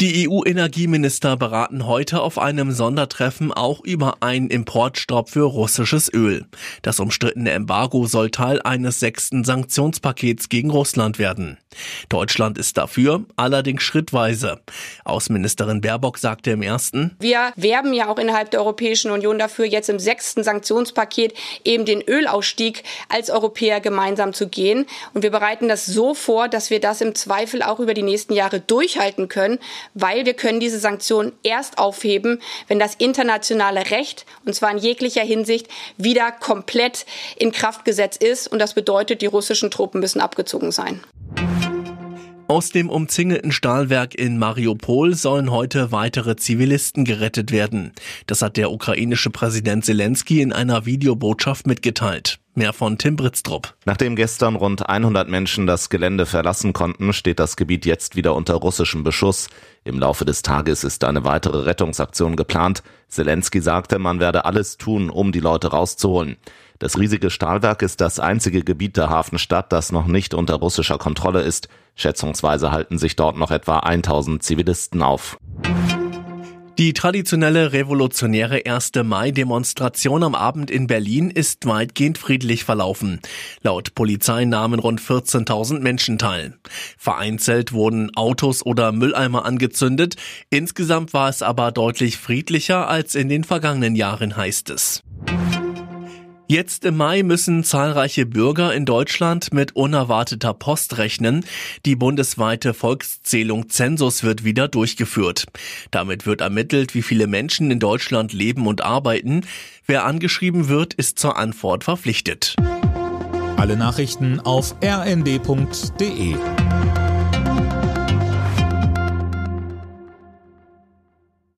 Die EU-Energieminister beraten heute auf einem Sondertreffen auch über einen Importstopp für russisches Öl. Das umstrittene Embargo soll Teil eines sechsten Sanktionspakets gegen Russland werden. Deutschland ist dafür, allerdings schrittweise. Außenministerin Baerbock sagte im ersten, Wir werben ja auch innerhalb der Europäischen Union dafür, jetzt im sechsten Sanktionspaket eben den Ölausstieg als Europäer gemeinsam zu gehen. Und wir bereiten das so vor, dass wir das im Zweifel auch über die nächsten Jahre durchhalten können, weil wir können diese Sanktionen erst aufheben, wenn das internationale Recht, und zwar in jeglicher Hinsicht, wieder komplett in Kraft gesetzt ist. Und das bedeutet, die russischen Truppen müssen abgezogen sein. Aus dem umzingelten Stahlwerk in Mariupol sollen heute weitere Zivilisten gerettet werden. Das hat der ukrainische Präsident Zelensky in einer Videobotschaft mitgeteilt. Mehr von Tim Britztrup. Nachdem gestern rund 100 Menschen das Gelände verlassen konnten, steht das Gebiet jetzt wieder unter russischem Beschuss. Im Laufe des Tages ist eine weitere Rettungsaktion geplant. Zelensky sagte, man werde alles tun, um die Leute rauszuholen. Das riesige Stahlwerk ist das einzige Gebiet der Hafenstadt, das noch nicht unter russischer Kontrolle ist. Schätzungsweise halten sich dort noch etwa 1000 Zivilisten auf. Die traditionelle revolutionäre 1. Mai-Demonstration am Abend in Berlin ist weitgehend friedlich verlaufen. Laut Polizei nahmen rund 14.000 Menschen teil. Vereinzelt wurden Autos oder Mülleimer angezündet. Insgesamt war es aber deutlich friedlicher als in den vergangenen Jahren, heißt es. Jetzt im Mai müssen zahlreiche Bürger in Deutschland mit unerwarteter Post rechnen. Die bundesweite Volkszählung Zensus wird wieder durchgeführt. Damit wird ermittelt, wie viele Menschen in Deutschland leben und arbeiten. Wer angeschrieben wird, ist zur Antwort verpflichtet. Alle Nachrichten auf rnd.de